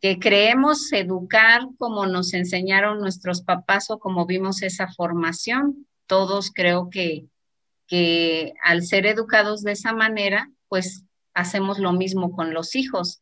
que creemos educar como nos enseñaron nuestros papás o como vimos esa formación, todos creo que que al ser educados de esa manera, pues hacemos lo mismo con los hijos.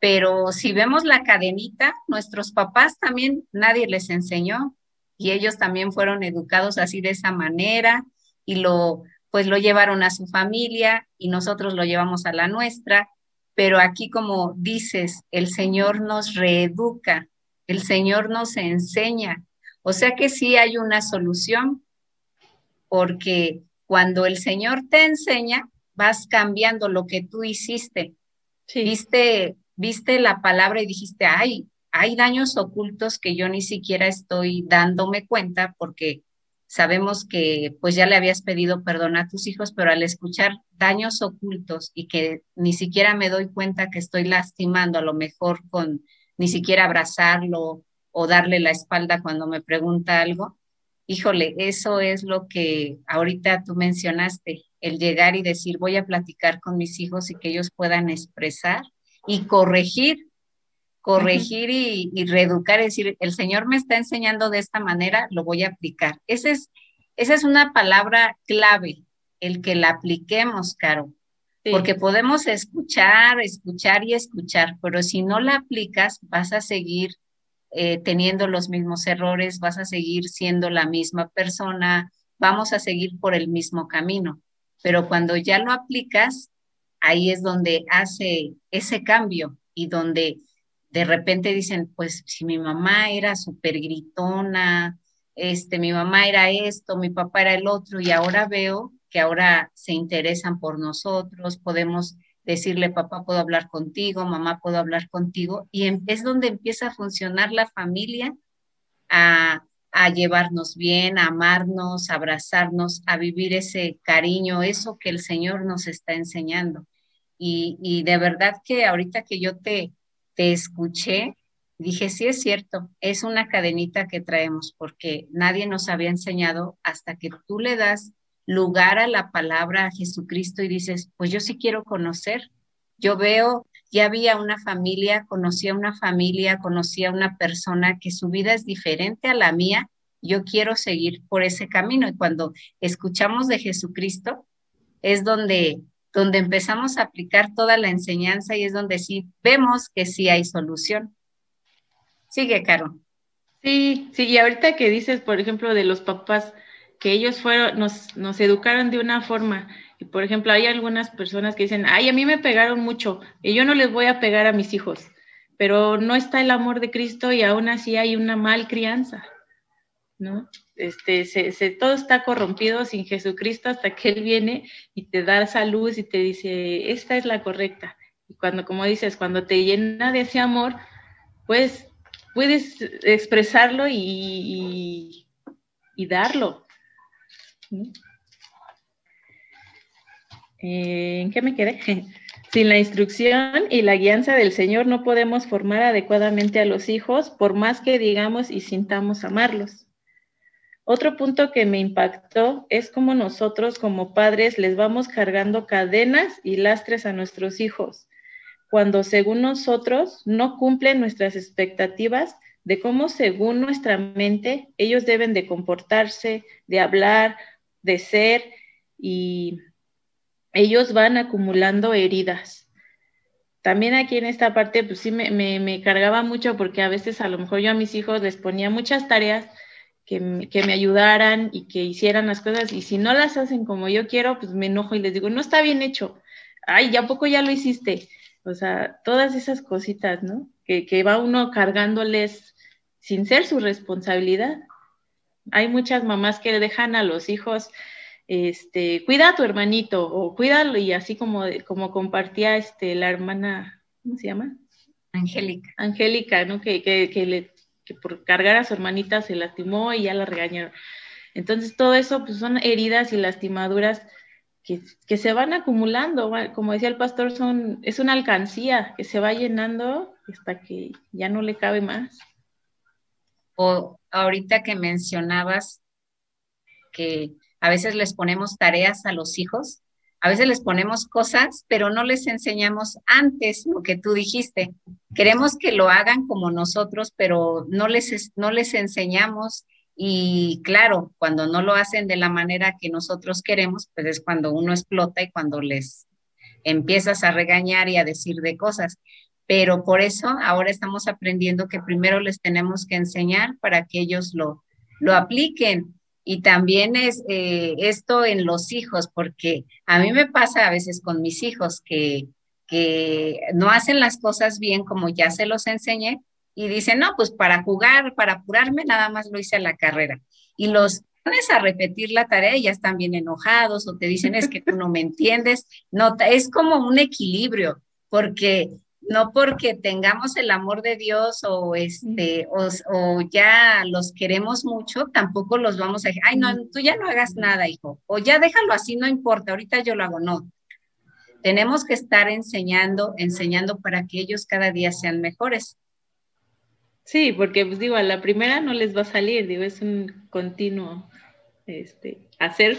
Pero si vemos la cadenita, nuestros papás también nadie les enseñó y ellos también fueron educados así de esa manera y lo pues lo llevaron a su familia y nosotros lo llevamos a la nuestra, pero aquí como dices, el Señor nos reeduca, el Señor nos enseña. O sea que sí hay una solución porque cuando el Señor te enseña, vas cambiando lo que tú hiciste. Sí. Viste, viste la palabra y dijiste, ay, hay daños ocultos que yo ni siquiera estoy dándome cuenta porque sabemos que pues ya le habías pedido perdón a tus hijos, pero al escuchar daños ocultos y que ni siquiera me doy cuenta que estoy lastimando, a lo mejor con ni siquiera abrazarlo o darle la espalda cuando me pregunta algo, híjole, eso es lo que ahorita tú mencionaste, el llegar y decir, voy a platicar con mis hijos y que ellos puedan expresar y corregir, corregir y, y, reeducar, es decir, el Señor me está enseñando de esta manera, lo voy a aplicar. Ese es, esa es una palabra clave, el que la apliquemos, Caro. Sí. Porque podemos escuchar, escuchar y escuchar, pero si no la aplicas, vas a seguir eh, teniendo los mismos errores, vas a seguir siendo la misma persona, vamos a seguir por el mismo camino. Pero cuando ya lo aplicas, ahí es donde hace ese cambio y donde de repente dicen, pues si mi mamá era súper gritona, este, mi mamá era esto, mi papá era el otro, y ahora veo que ahora se interesan por nosotros, podemos decirle, papá, puedo hablar contigo, mamá, puedo hablar contigo, y em, es donde empieza a funcionar la familia, a, a llevarnos bien, a amarnos, a abrazarnos, a vivir ese cariño, eso que el Señor nos está enseñando. Y, y de verdad que ahorita que yo te, te escuché, dije, sí es cierto, es una cadenita que traemos porque nadie nos había enseñado hasta que tú le das lugar a la palabra a Jesucristo y dices, pues yo sí quiero conocer. Yo veo, ya había una familia, conocía una familia, conocía una persona que su vida es diferente a la mía. Yo quiero seguir por ese camino. Y cuando escuchamos de Jesucristo, es donde, donde empezamos a aplicar toda la enseñanza y es donde sí vemos que sí hay solución. Sigue, Caro.
Sí, sí, y ahorita que dices, por ejemplo, de los papás, que ellos fueron, nos, nos educaron de una forma, y por ejemplo, hay algunas personas que dicen, ay, a mí me pegaron mucho, y yo no les voy a pegar a mis hijos, pero no está el amor de Cristo y aún así hay una mal crianza, ¿no? Este, se, todo está corrompido sin Jesucristo hasta que Él viene y te da salud y te dice, esta es la correcta. Y cuando, como dices, cuando te llena de ese amor, pues puedes expresarlo y, y darlo. Eh, ¿En qué me quedé? Sin la instrucción y la guianza del Señor no podemos formar adecuadamente a los hijos, por más que digamos y sintamos amarlos. Otro punto que me impactó es cómo nosotros como padres les vamos cargando cadenas y lastres a nuestros hijos, cuando según nosotros no cumplen nuestras expectativas de cómo según nuestra mente ellos deben de comportarse, de hablar, de ser y ellos van acumulando heridas. También aquí en esta parte, pues sí me, me, cargaba mucho porque a veces a lo mejor yo a mis hijos les ponía muchas tareas que, que me ayudaran y que hicieran las cosas y si no las hacen como yo quiero, pues me enojo y les digo, no está bien hecho. Ay, ¿ya poco ya lo hiciste? O sea, todas esas cositas, ¿no? Que, que va uno cargándoles sin ser su responsabilidad. Hay muchas mamás que dejan a los hijos este, cuida a tu hermanito o cuídalo y así como, como compartía este, la hermana, ¿cómo se llama?
Angélica.
Angélica, ¿no? Que, que, que, le, que por cargar a su hermanita se lastimó y ya la regañaron. Entonces todo eso pues, son heridas y lastimaduras que, que, se van acumulando, como decía el pastor, son, es una alcancía que se va llenando hasta que ya no le cabe más.
O ahorita que mencionabas que a veces les ponemos tareas a los hijos, a veces les ponemos cosas, pero no les enseñamos antes lo que tú dijiste. Queremos que lo hagan como nosotros, pero no les, no les enseñamos. Y claro, cuando no lo hacen de la manera que nosotros queremos, pues es cuando uno explota y cuando les empiezas a regañar y a decir de cosas. Pero por eso ahora estamos aprendiendo que primero les tenemos que enseñar para que ellos lo, lo apliquen y también es eh, esto en los hijos, porque a mí me pasa a veces con mis hijos que, que no hacen las cosas bien como ya se los enseñé y dicen, no, pues para jugar, para apurarme, nada más lo hice a la carrera. Y los pones a repetir la tarea y ya están bien enojados o te dicen, es que tú no me entiendes. No, es como un equilibrio, porque no porque tengamos el amor de Dios o este o, o, ya los queremos mucho, tampoco los vamos a ay, no, tú ya no hagas nada, hijo, o ya déjalo así, no importa, ahorita yo lo hago, no. Tenemos que estar enseñando, enseñando para que ellos cada día sean mejores.
Sí, porque pues digo, a la primera no les va a salir, digo, es un continuo este, hacer.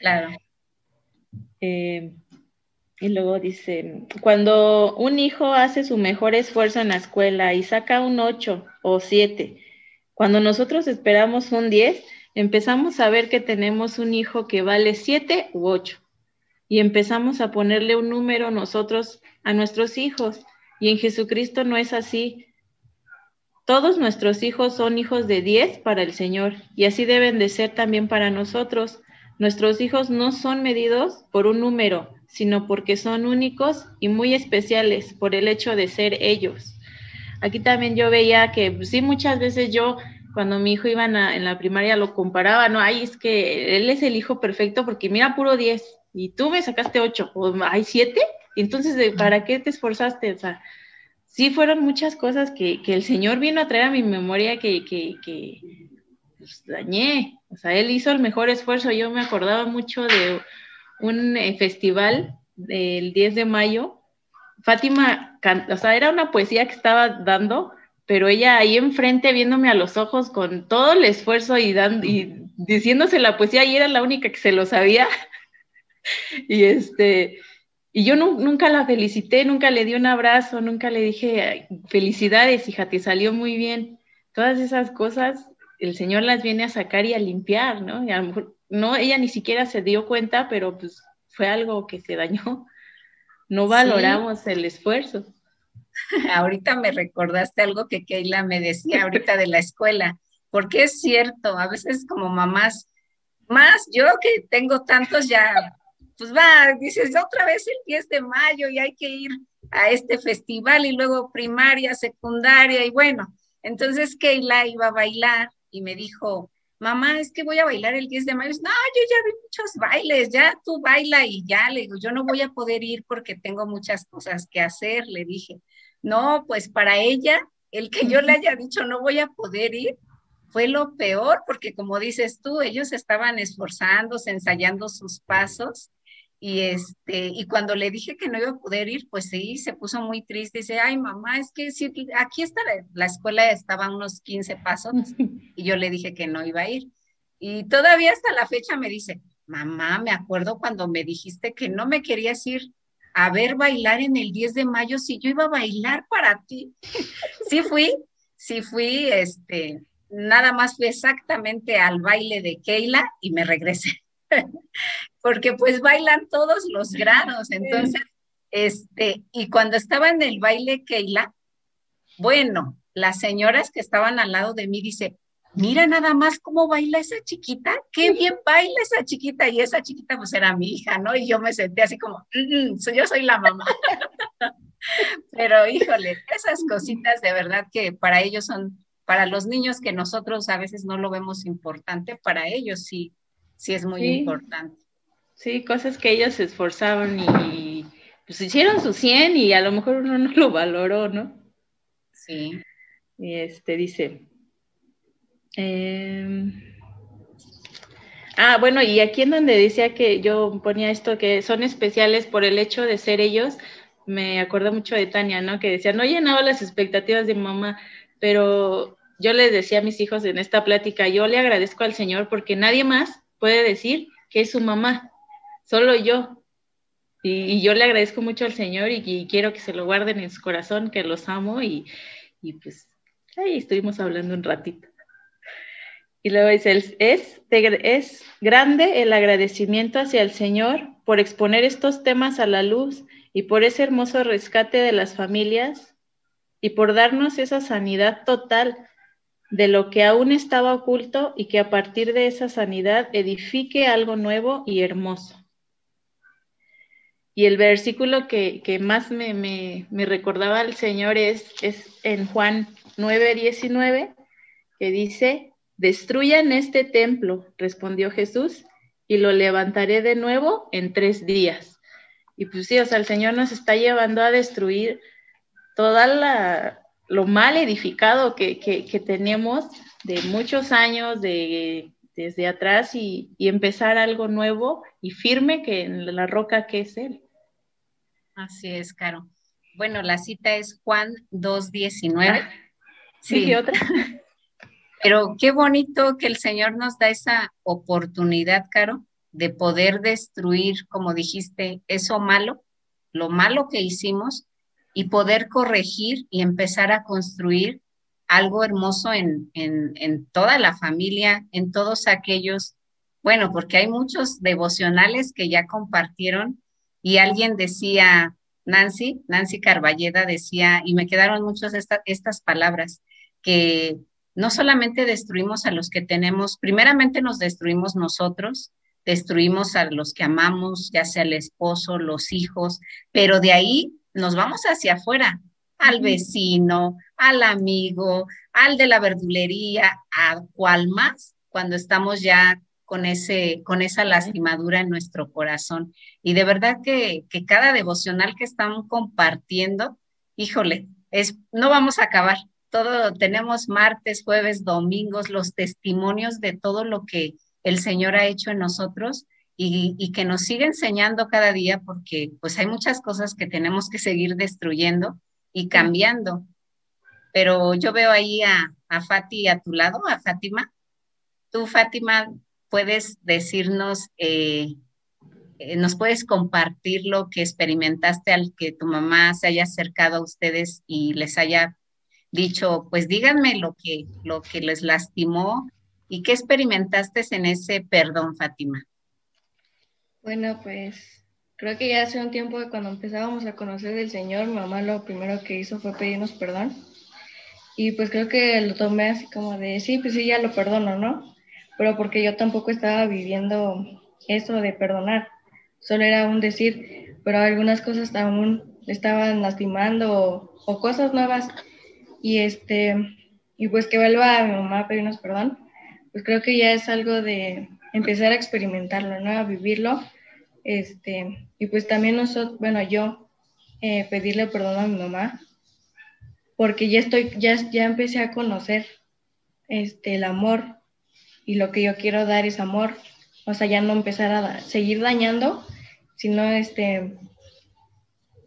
Claro.
Eh, y luego dice, cuando un hijo hace su mejor esfuerzo en la escuela y saca un 8 o 7, cuando nosotros esperamos un 10, empezamos a ver que tenemos un hijo que vale 7 u 8. Y empezamos a ponerle un número nosotros a nuestros hijos. Y en Jesucristo no es así. Todos nuestros hijos son hijos de diez para el Señor y así deben de ser también para nosotros. Nuestros hijos no son medidos por un número, sino porque son únicos y muy especiales por el hecho de ser ellos. Aquí también yo veía que pues, sí, muchas veces yo cuando mi hijo iba en la, en la primaria lo comparaba, no, ay, es que él es el hijo perfecto porque mira puro 10 y tú me sacaste 8 o hay 7, entonces ¿de- ¿para qué te esforzaste? O sea, sí fueron muchas cosas que, que el Señor vino a traer a mi memoria que, que, que pues, dañé. O sea, Él hizo el mejor esfuerzo. Yo me acordaba mucho de un eh, festival del 10 de mayo. Fátima, o sea, era una poesía que estaba dando, pero ella ahí enfrente viéndome a los ojos con todo el esfuerzo y, y diciéndose la poesía y era la única que se lo sabía. y este, y yo nu- nunca la felicité, nunca le di un abrazo, nunca le dije "Ay, felicidades, hija, te salió muy bien. Todas esas cosas el Señor las viene a sacar y a limpiar, ¿no? A lo mejor, no, ella ni siquiera se dio cuenta, pero pues fue algo que se dañó. No
Sí.
valoramos el esfuerzo.
Ahorita me recordaste algo que Keila me decía ahorita de la escuela, porque es cierto, a veces como mamás, más yo que tengo tantos ya, pues va, dices otra vez el 10 de mayo y hay que ir a este festival y luego primaria, secundaria y bueno, entonces Keila iba a bailar y me dijo, mamá, es que voy a bailar el 10 de mayo. No, yo ya vi muchos bailes, ya tú baila y ya, le digo, yo no voy a poder ir porque tengo muchas cosas que hacer, le dije. No, pues para ella, el que yo le haya dicho no voy a poder ir, fue lo peor, porque como dices tú, ellos estaban esforzándose, ensayando sus pasos, y este, y cuando le dije que no iba a poder ir, pues sí, se puso muy triste, dice, ay mamá, es que sí, aquí está la, la escuela, estaba a unos 15 pasos, y yo le dije que no iba a ir. Y todavía hasta la fecha me dice, mamá, me acuerdo cuando me dijiste que no me querías ir a ver bailar en el 10 de mayo si yo iba a bailar para ti. sí fui, sí fui, este, nada más fui exactamente al baile de Keila y me regresé. Porque pues bailan todos los grados, entonces, este, y cuando estaba en el baile Keila, bueno, las señoras que estaban al lado de mí dice, mira nada más cómo baila esa chiquita, qué bien baila esa chiquita, y esa chiquita pues era mi hija, ¿no? Y yo me senté así como, "Mm, mm, yo soy la mamá. Pero híjole, esas cositas de verdad que para ellos son, para los niños que nosotros a veces no lo vemos importante, para ellos sí, sí es muy
Sí.
importante.
Sí, cosas que ellos se esforzaban y pues hicieron su 100 y a lo mejor uno no lo valoró, ¿no?
Sí.
Y este dice. em, ah, bueno, y aquí en donde decía que yo ponía esto, que son especiales por el hecho de ser ellos, me acuerdo mucho de Tania, ¿no? Que decía, no llenaba las expectativas de mi mamá, pero yo les decía a mis hijos en esta plática, yo le agradezco al Señor porque nadie más puede decir que es su mamá, solo yo. Y, yo le agradezco mucho al Señor y, quiero que se lo guarden en su corazón, que los amo y, y pues ahí estuvimos hablando un ratito. Y luego dice, "El- es, de- es grande el agradecimiento hacia el Señor por exponer estos temas a la luz y por ese hermoso rescate de las familias y por darnos esa sanidad total de lo que aún estaba oculto y que a partir de esa sanidad edifique algo nuevo y hermoso. Y el versículo que, que más me, me- me recordaba al Señor es, es en Juan 9, 19, que dice, destruyan este templo, respondió Jesús, y lo levantaré de nuevo en tres días. Y pues sí, o sea, el Señor nos está llevando a destruir toda la, lo mal edificado que, que, que tenemos de muchos años, de, desde atrás, y, y empezar algo nuevo y firme que en la roca que es Él.
Así es, Caro. Bueno, la cita es Juan 2.19.
Sí, otra.
Pero qué bonito que el Señor nos da esa oportunidad, Caro, de poder destruir, como dijiste, eso malo, lo malo que hicimos, y poder corregir y empezar a construir algo hermoso en, en, toda la familia, en todos aquellos, bueno, porque hay muchos devocionales que ya compartieron y alguien decía, Nancy, Nancy Carballeda decía, y me quedaron muchas esta, estas palabras, que no solamente destruimos a los que tenemos, primeramente nos destruimos nosotros, destruimos a los que amamos, ya sea el esposo, los hijos, pero de ahí nos vamos hacia afuera, al vecino, al amigo, al de la verdulería, a cual más, cuando estamos ya con, ese, con esa lastimadura en nuestro corazón. Y de verdad que, que cada devocional que están compartiendo, híjole, es, no vamos a acabar. Todo tenemos martes, jueves, domingos, los testimonios de todo lo que el Señor ha hecho en nosotros y, y, que nos sigue enseñando cada día porque pues hay muchas cosas que tenemos que seguir destruyendo y cambiando. Pero yo veo ahí a, a Fati a tu lado, a Fátima. Tú, Fátima, puedes decirnos, eh, eh, nos puedes compartir lo que experimentaste al que tu mamá se haya acercado a ustedes y les haya dicho, pues díganme lo que, lo que les lastimó y qué experimentaste en ese perdón, Fátima.
Bueno, pues creo que ya hace un tiempo que cuando empezábamos a conocer del Señor, mi mamá lo primero que hizo fue pedirnos perdón. Y pues creo que lo tomé así como de, sí, pues sí, ya lo perdono, ¿no? Pero porque yo tampoco estaba viviendo eso de perdonar. Solo era un decir, pero algunas cosas aún estaban lastimando o, o cosas nuevas. Y este, y pues que vuelva a mi mamá a pedirnos perdón, pues creo que ya es algo de empezar a experimentarlo, ¿no? A vivirlo. Este, y pues también nosotros, bueno, yo eh, pedirle perdón a mi mamá, porque ya estoy, ya, ya empecé a conocer este, el amor y lo que yo quiero dar es amor, o sea, ya no empezar a seguir dañando, sino este,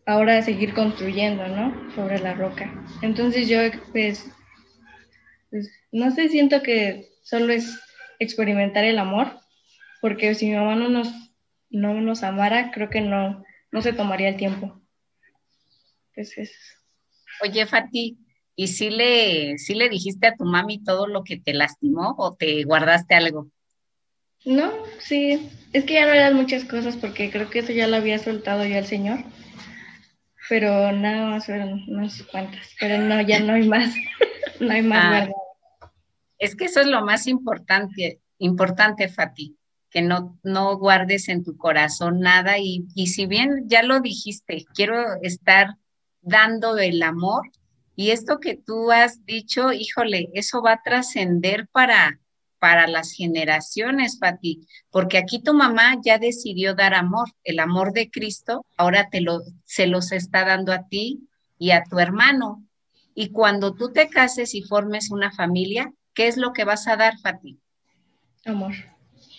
ahora seguir construyendo, ¿no? Sobre la roca. Entonces yo, pues, pues, no sé, siento que solo es experimentar el amor, porque si mi mamá no nos, no nos amara, creo que no, no se tomaría el tiempo. Pues eso.
Oye, Fati, ¿y si le, si le dijiste a tu mami todo lo que te lastimó o te guardaste algo?
No, sí, es que ya no eran muchas cosas porque creo que eso ya lo había soltado yo al Señor, pero nada más fueron unas cuantas, pero no, ya no hay más, no hay más
Ah. Es que eso es lo más importante, importante, Fati, que no, no guardes en tu corazón nada y, y si bien ya lo dijiste, quiero estar dando el amor y esto que tú has dicho, híjole, eso va a trascender para, para las generaciones, Fati, porque aquí tu mamá ya decidió dar amor, el amor de Cristo, ahora te lo, se los está dando a ti y a tu hermano. Y cuando tú te cases y formes una familia, ¿qué es lo que vas a dar, Fati?
Amor.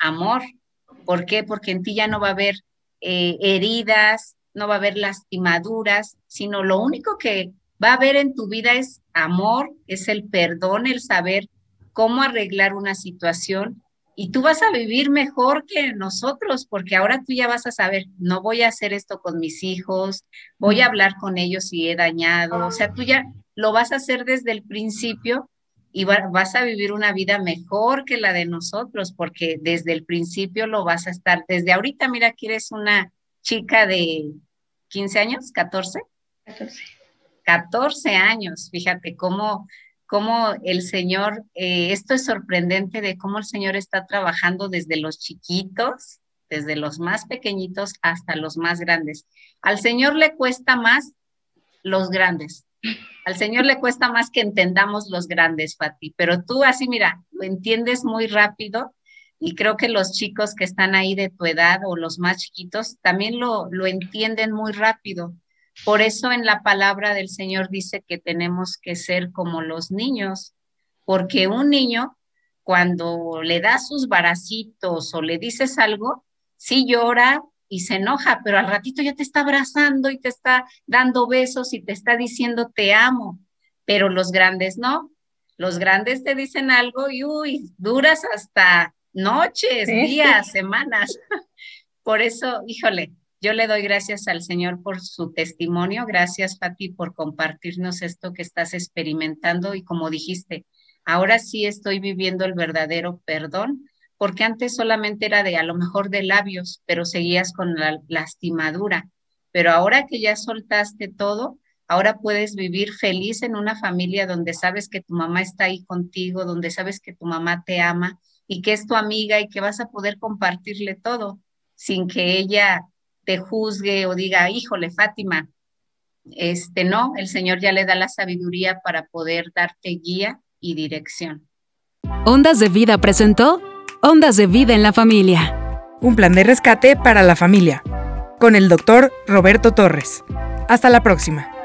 Amor. ¿Por qué? Porque en ti ya no va a haber eh, heridas, no va a haber lastimaduras, sino lo único que va a haber en tu vida es amor, es el perdón, el saber cómo arreglar una situación y tú vas a vivir mejor que nosotros, porque ahora tú ya vas a saber, no voy a hacer esto con mis hijos, voy a hablar con ellos si he dañado, o sea, tú ya lo vas a hacer desde el principio y va- vas a vivir una vida mejor que la de nosotros, porque desde el principio lo vas a estar, desde ahorita, mira que eres una chica de 15 años, 14.
14.
14 años, fíjate cómo, cómo el Señor, eh, esto es sorprendente de cómo el Señor está trabajando desde los chiquitos, desde los más pequeñitos hasta los más grandes. Al Señor le cuesta más los grandes. Al Señor le cuesta más que entendamos los grandes, Fati, pero tú así, mira, lo entiendes muy rápido y creo que los chicos que están ahí de tu edad o los más chiquitos también lo, lo entienden muy rápido. Por eso en la palabra del Señor dice que tenemos que ser como los niños, porque un niño cuando le das sus baracitos o le dices algo, sí llora y se enoja, pero al ratito ya te está abrazando y te está dando besos y te está diciendo te amo, pero los grandes no. Los grandes te dicen algo y uy, duras hasta noches,
Sí.
días, semanas. Por eso, híjole, yo le doy gracias al Señor por su testimonio. Gracias, Pati, por compartirnos esto que estás experimentando. Y como dijiste, ahora sí estoy viviendo el verdadero perdón, porque antes solamente era de a lo mejor de labios, pero seguías con la lastimadura. Pero ahora que ya soltaste todo, Ahora puedes vivir feliz en una familia donde sabes que tu mamá está ahí contigo, donde sabes que tu mamá te ama y que es tu amiga y que vas a poder compartirle todo sin que ella te juzgue o diga, híjole, Fátima, este no, el Señor ya le da la sabiduría para poder darte guía y dirección.
Ondas de Vida presentó Ondas de Vida en la Familia.
Un plan de rescate para la familia. Con el doctor Roberto Torres. Hasta la próxima.